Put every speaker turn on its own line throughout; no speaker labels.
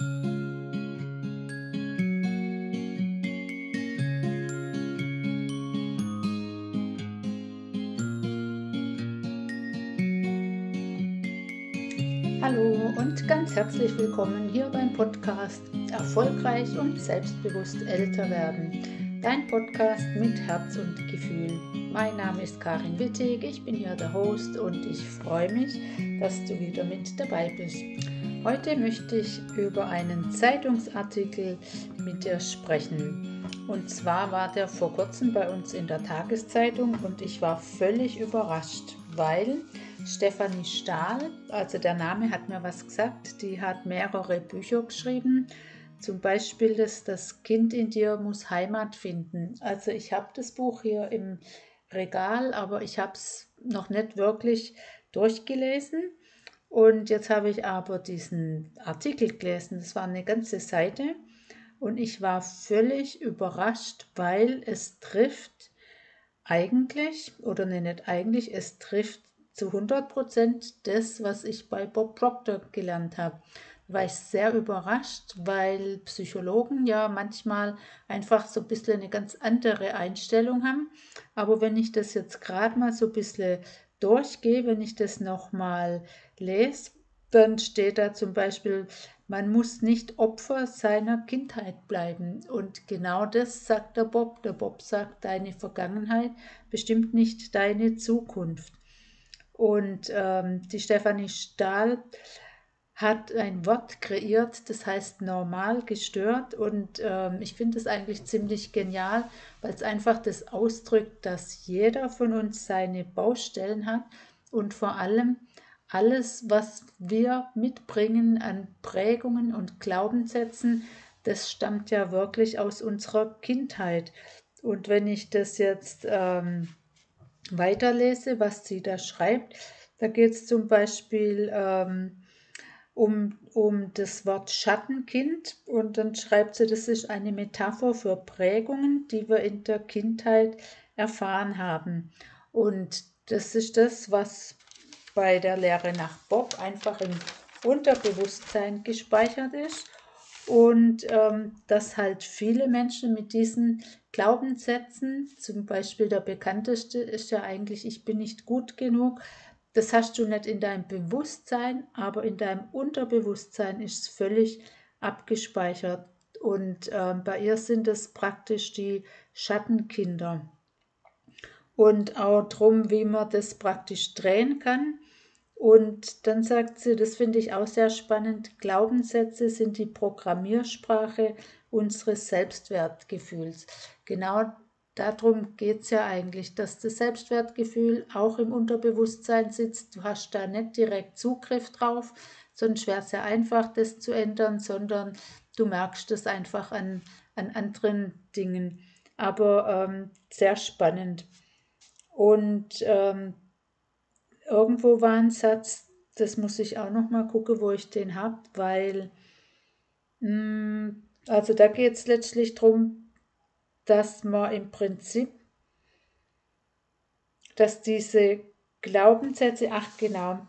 Hallo und ganz herzlich willkommen hier beim Podcast Erfolgreich und selbstbewusst älter werden. Dein Podcast mit Herz und Gefühl. Mein Name ist Karin Wittig, ich bin hier der Host und ich freue mich, dass du wieder mit dabei bist. Heute möchte ich über einen Zeitungsartikel mit dir sprechen. Und zwar war der vor kurzem bei uns in der Tageszeitung und ich war völlig überrascht, weil Stefanie Stahl, also der Name hat mir was gesagt, die hat mehrere Bücher geschrieben. Zum Beispiel das, das Kind in dir muss Heimat finden. Also ich habe das Buch hier im Regal, aber ich habe es noch nicht wirklich durchgelesen. Und jetzt habe ich aber diesen Artikel gelesen. Das war eine ganze Seite. Und ich war völlig überrascht, weil es trifft eigentlich, oder nee, nicht eigentlich, es trifft zu 100 Prozent das, was ich bei Bob Proctor gelernt habe. War ich sehr überrascht, weil Psychologen ja manchmal einfach so ein bisschen eine ganz andere Einstellung haben. Aber wenn ich das jetzt gerade mal so ein bisschen durchgehe, wenn ich das nochmal lese, dann steht da zum Beispiel, man muss nicht Opfer seiner Kindheit bleiben. Und genau das sagt der Bob. Der Bob sagt, deine Vergangenheit bestimmt nicht deine Zukunft. Und ähm, die Stefanie Stahl hat ein Wort kreiert, das heißt normal gestört. Und ähm, ich finde es eigentlich ziemlich genial, weil es einfach das ausdrückt, dass jeder von uns seine Baustellen hat und vor allem alles, was wir mitbringen an Prägungen und Glaubenssätzen, das stammt ja wirklich aus unserer Kindheit. Und wenn ich das jetzt ähm, weiterlese, was sie da schreibt, da geht es zum Beispiel ähm, um, um das Wort Schattenkind und dann schreibt sie, das ist eine Metapher für Prägungen, die wir in der Kindheit erfahren haben. Und das ist das, was bei der Lehre nach Bob einfach im Unterbewusstsein gespeichert ist und ähm, dass halt viele Menschen mit diesen Glaubenssätzen, zum Beispiel der bekannteste ist ja eigentlich, ich bin nicht gut genug, das hast du nicht in deinem Bewusstsein, aber in deinem Unterbewusstsein ist es völlig abgespeichert. Und ähm, bei ihr sind es praktisch die Schattenkinder. Und auch darum, wie man das praktisch drehen kann. Und dann sagt sie, das finde ich auch sehr spannend, Glaubenssätze sind die Programmiersprache unseres Selbstwertgefühls. Genau darum geht es ja eigentlich, dass das Selbstwertgefühl auch im Unterbewusstsein sitzt. Du hast da nicht direkt Zugriff drauf, sonst wäre es ja einfach, das zu ändern, sondern du merkst es einfach an, an anderen Dingen. Aber ähm, sehr spannend. Und ähm, irgendwo war ein Satz, das muss ich auch noch mal gucken, wo ich den habe, weil, mh, mm, also da geht es letztlich darum, dass man im Prinzip, dass diese Glaubenssätze, ach genau,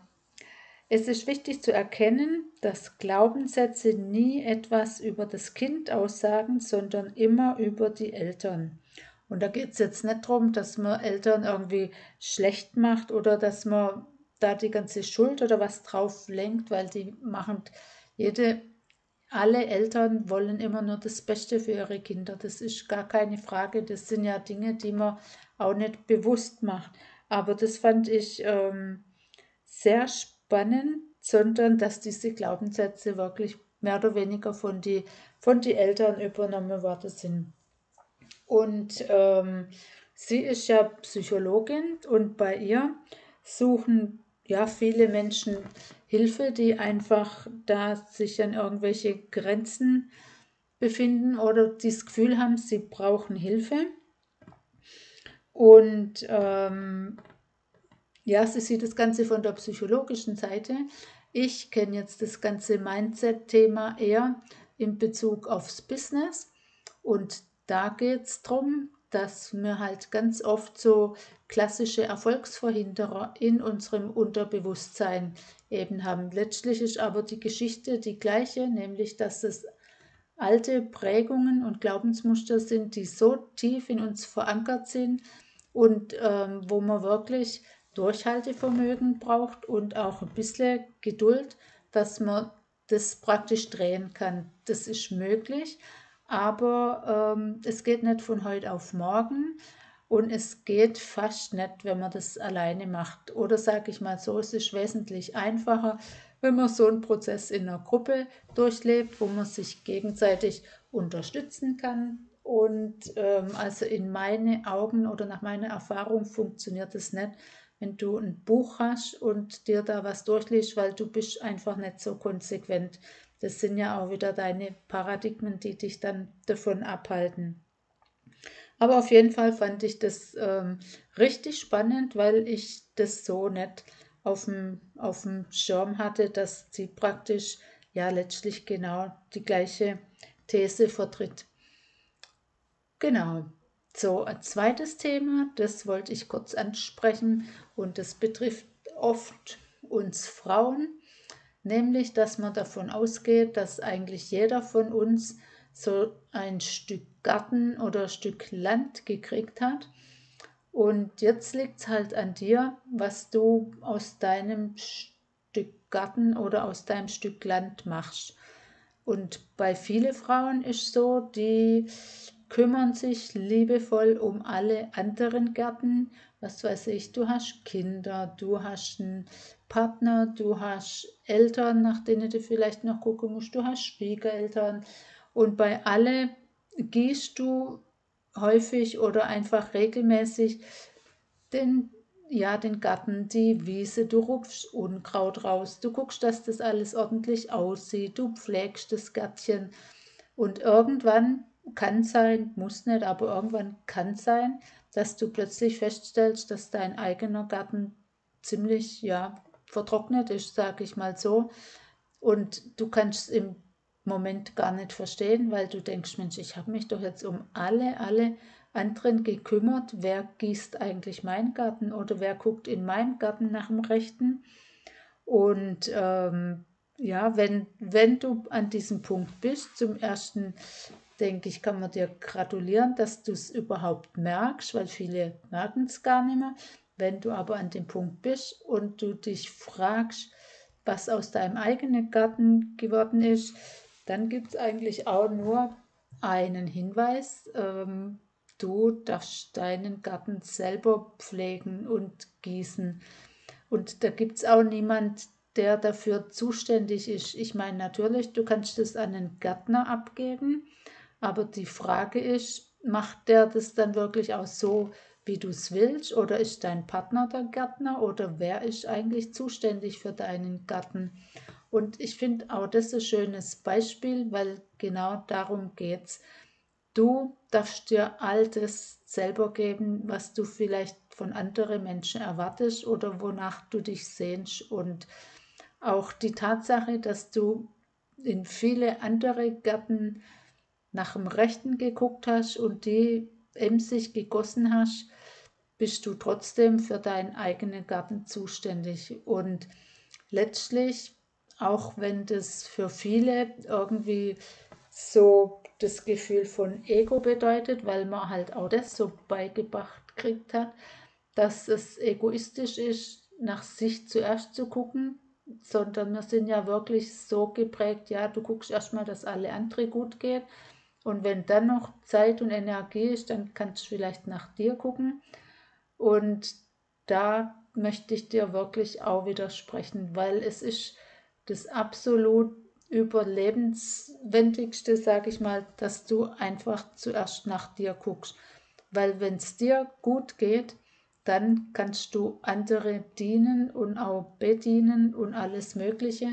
es ist wichtig zu erkennen, dass Glaubenssätze nie etwas über das Kind aussagen, sondern immer über die Eltern. Und da geht es jetzt nicht darum, dass man Eltern irgendwie schlecht macht oder dass man da die ganze Schuld oder was drauf lenkt, weil die machen jede, alle Eltern wollen immer nur das Beste für ihre Kinder. Das ist gar keine Frage. Das sind ja Dinge, die man auch nicht bewusst macht. Aber das fand ich ähm, sehr spannend, sondern dass diese Glaubenssätze wirklich mehr oder weniger von den von die Eltern übernommen worden sind. Und ähm, sie ist ja Psychologin und bei ihr suchen ja viele Menschen Hilfe, die einfach da sich an irgendwelche Grenzen befinden oder das Gefühl haben, sie brauchen Hilfe. Und ähm, ja, sie sieht das Ganze von der psychologischen Seite. Ich kenne jetzt das ganze Mindset-Thema eher in Bezug aufs Business. Und da geht es darum, dass wir halt ganz oft so klassische Erfolgsverhinderer in unserem Unterbewusstsein eben haben. Letztlich ist aber die Geschichte die gleiche, nämlich dass es alte Prägungen und Glaubensmuster sind, die so tief in uns verankert sind und ähm, wo man wirklich Durchhaltevermögen braucht und auch ein bisschen Geduld, dass man das praktisch drehen kann. Das ist möglich, aber ähm, es geht nicht von heute auf morgen und es geht fast nicht, wenn man das alleine macht. Oder sage ich mal so, es ist wesentlich einfacher, wenn man so einen Prozess in einer Gruppe durchlebt, wo man sich gegenseitig unterstützen kann. Und ähm, also in meine Augen oder nach meiner Erfahrung funktioniert es nicht, wenn du ein Buch hast und dir da was durchliest, weil du bist einfach nicht so konsequent. Das sind ja auch wieder deine Paradigmen, die dich dann davon abhalten. Aber auf jeden Fall fand ich das ähm, richtig spannend, weil ich das so nicht auf dem, auf dem Schirm hatte, dass sie praktisch ja letztlich genau die gleiche These vertritt. Genau. So, ein zweites Thema, das wollte ich kurz ansprechen und das betrifft oft uns Frauen, nämlich dass man davon ausgeht, dass eigentlich jeder von uns so ein Stück Garten oder Stück Land gekriegt hat. Und jetzt liegt es halt an dir, was du aus deinem Stück Garten oder aus deinem Stück Land machst. Und bei vielen Frauen ist so, die kümmern sich liebevoll um alle anderen Gärten. Was weiß ich, du hast Kinder, du hast einen Partner, du hast Eltern, nach denen du vielleicht noch gucken musst, du hast Schwiegereltern. Und bei alle gehst du häufig oder einfach regelmäßig den, ja, den Garten, die Wiese, du rupfst Unkraut raus, du guckst, dass das alles ordentlich aussieht, du pflegst das Gärtchen. Und irgendwann kann sein, muss nicht, aber irgendwann kann sein, dass du plötzlich feststellst, dass dein eigener Garten ziemlich ja, vertrocknet ist, sage ich mal so. Und du kannst im Moment gar nicht verstehen, weil du denkst, Mensch, ich habe mich doch jetzt um alle, alle anderen gekümmert. Wer gießt eigentlich meinen Garten oder wer guckt in meinem Garten nach dem Rechten? Und ähm, ja, wenn, wenn du an diesem Punkt bist, zum ersten denke ich, kann man dir gratulieren, dass du es überhaupt merkst, weil viele merken es gar nicht mehr. Wenn du aber an dem Punkt bist und du dich fragst, was aus deinem eigenen Garten geworden ist, dann gibt es eigentlich auch nur einen Hinweis. Ähm, du darfst deinen Garten selber pflegen und gießen. Und da gibt es auch niemand, der dafür zuständig ist. Ich meine, natürlich, du kannst es an einen Gärtner abgeben, aber die Frage ist, macht der das dann wirklich auch so, wie du es willst? Oder ist dein Partner der Gärtner? Oder wer ist eigentlich zuständig für deinen Garten? Und ich finde auch das ein schönes Beispiel, weil genau darum geht es. Du darfst dir all das selber geben, was du vielleicht von anderen Menschen erwartest oder wonach du dich sehnst. Und auch die Tatsache, dass du in viele andere Gärten nach dem Rechten geguckt hast und die emsig gegossen hast, bist du trotzdem für deinen eigenen Garten zuständig. Und letztlich, auch wenn das für viele irgendwie so das Gefühl von Ego bedeutet, weil man halt auch das so beigebracht kriegt hat, dass es egoistisch ist, nach sich zuerst zu gucken, sondern wir sind ja wirklich so geprägt, ja, du guckst erstmal, dass alle andere gut geht und wenn dann noch Zeit und Energie ist, dann kannst du vielleicht nach dir gucken. Und da möchte ich dir wirklich auch widersprechen, weil es ist das absolut überlebenswendigste, sage ich mal, dass du einfach zuerst nach dir guckst. Weil wenn es dir gut geht, dann kannst du andere dienen und auch bedienen und alles Mögliche.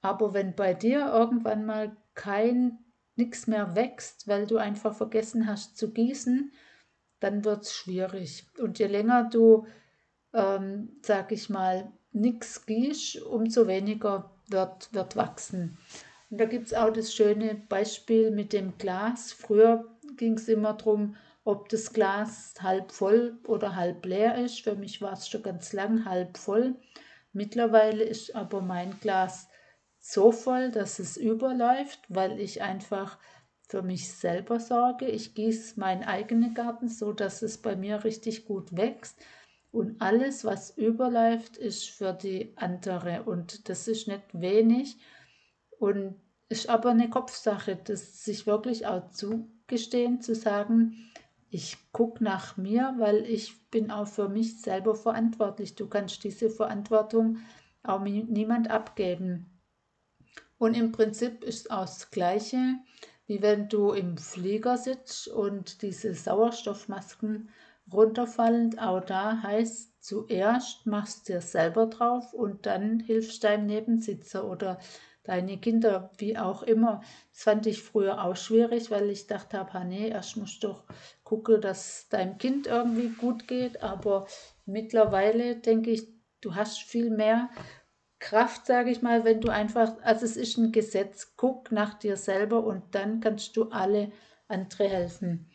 Aber wenn bei dir irgendwann mal kein nichts mehr wächst, weil du einfach vergessen hast zu gießen, dann wird es schwierig. Und je länger du, ähm, sag ich mal, nichts gießt, umso weniger wird, wird wachsen. Und da gibt es auch das schöne Beispiel mit dem Glas. Früher ging es immer darum, ob das Glas halb voll oder halb leer ist. Für mich war es schon ganz lang halb voll. Mittlerweile ist aber mein Glas so voll, dass es überläuft, weil ich einfach für mich selber sorge. Ich gieße meinen eigenen Garten so, dass es bei mir richtig gut wächst. Und alles, was überläuft, ist für die andere. Und das ist nicht wenig. Und ist aber eine Kopfsache, das sich wirklich auch zugestehen, zu sagen, ich gucke nach mir, weil ich bin auch für mich selber verantwortlich. Du kannst diese Verantwortung auch niemand abgeben. Und im Prinzip ist auch das Gleiche, wie wenn du im Flieger sitzt und diese Sauerstoffmasken runterfallen. Auch da heißt zuerst machst du dir selber drauf und dann hilfst deinem Nebensitzer oder deine Kinder, wie auch immer. Das fand ich früher auch schwierig, weil ich dachte habe, nee, erst musst du doch gucken, dass deinem Kind irgendwie gut geht. Aber mittlerweile denke ich, du hast viel mehr Kraft, sage ich mal, wenn du einfach, also es ist ein Gesetz, guck nach dir selber und dann kannst du alle andere helfen.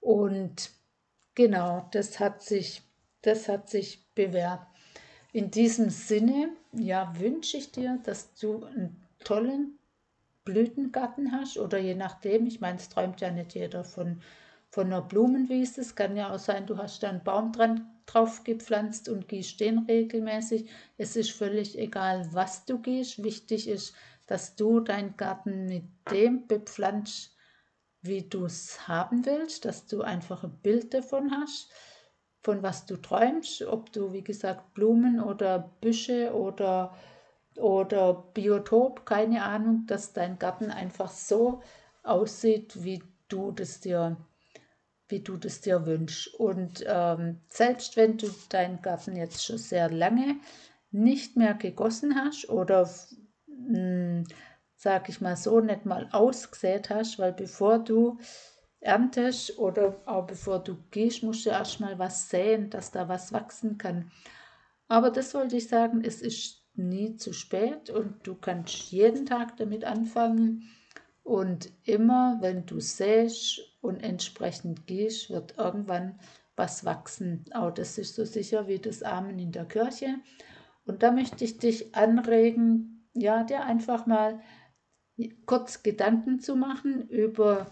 Und genau, das hat sich, das hat sich bewährt. In diesem Sinne, ja, wünsche ich dir, dass du einen tollen Blütengarten hast oder je nachdem, ich meine, es träumt ja nicht jeder von, von einer Blumenwiese. Es kann ja auch sein, du hast da einen Baum dran drauf gepflanzt und gießt den regelmäßig. Es ist völlig egal, was du gießt. Wichtig ist, dass du deinen Garten mit dem bepflanzt, wie du es haben willst, dass du einfach ein Bild davon hast von was du träumst, ob du, wie gesagt, Blumen oder Büsche oder, oder Biotop, keine Ahnung, dass dein Garten einfach so aussieht, wie du das dir, wie du das dir wünschst. Und ähm, selbst wenn du deinen Garten jetzt schon sehr lange nicht mehr gegossen hast oder mh, hm, sag ich mal so, nicht mal ausgesät hast, weil bevor du erntest oder auch bevor du gehst, musst du erstmal was säen, dass da was wachsen kann. Aber das wollte ich sagen, es ist nie zu spät und du kannst jeden Tag damit anfangen. Und immer, wenn du säst und entsprechend gehst, wird irgendwann was wachsen. Auch das ist so sicher wie das Amen in der Kirche. Und da möchte ich dich anregen, ja, dir einfach mal kurz Gedanken zu machen über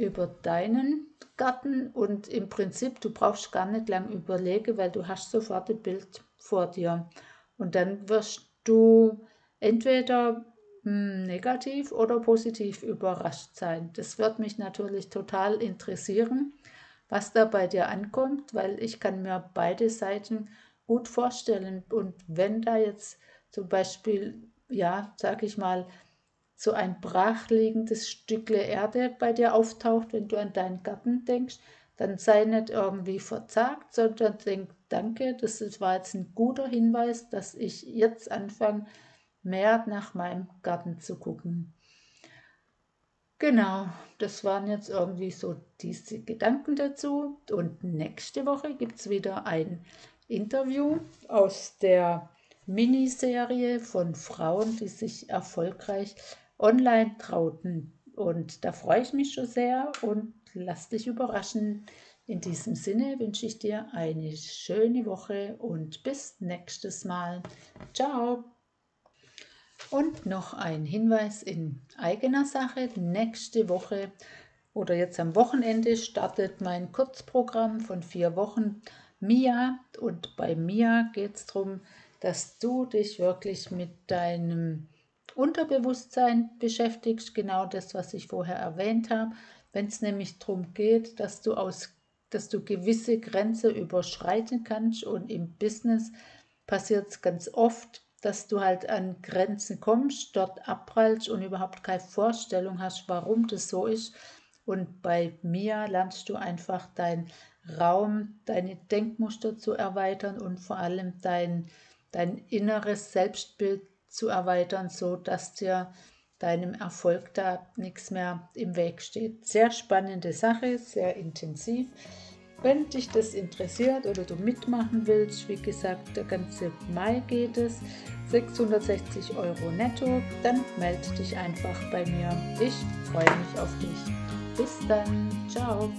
über deinen Garten und im Prinzip, du brauchst gar nicht lang überlegen, weil du hast sofort ein Bild vor dir. Und dann wirst du entweder hm, negativ oder positiv überrascht sein. Das wird mich natürlich total interessieren, was da bei dir ankommt, weil ich kann mir beide Seiten gut vorstellen. Und wenn da jetzt zum Beispiel, ja, sag ich mal, so ein brachliegendes Stückle Erde bei dir auftaucht, wenn du an deinen Garten denkst, dann sei nicht irgendwie verzagt, sondern denk, danke, das war jetzt ein guter Hinweis, dass ich jetzt anfange, mehr nach meinem Garten zu gucken. Genau, das waren jetzt irgendwie so diese Gedanken dazu. Und nächste Woche gibt es wieder ein Interview aus der Miniserie von Frauen, die sich erfolgreich online trauten. Und da freue ich mich schon sehr und lass dich überraschen. In diesem Sinne wünsche ich dir eine schöne Woche und bis nächstes Mal. Ciao! Und noch ein Hinweis in eigener Sache. Nächste Woche oder jetzt am Wochenende startet mein Kurzprogramm von vier Wochen Mia. Und bei Mia geht es darum, dass du dich wirklich mit deinem Unterbewusstsein beschäftigst, genau das, was ich vorher erwähnt habe. Wenn es nämlich darum geht, dass du aus dass du gewisse Grenzen überschreiten kannst und im Business passiert es ganz oft, dass du halt an Grenzen kommst, dort abprallst und überhaupt keine Vorstellung hast, warum das so ist. Und bei mir lernst du einfach deinen Raum, deine Denkmuster zu erweitern und vor allem dein, dein inneres Selbstbild zu erweitern, so dass dir deinem Erfolg da nichts mehr im Weg steht. Sehr spannende Sache, sehr intensiv. Wenn dich das interessiert oder du mitmachen willst, wie gesagt, der ganze Mai geht es, 660 Euro netto, dann melde dich einfach bei mir. Ich freue mich auf dich. Bis dann, ciao.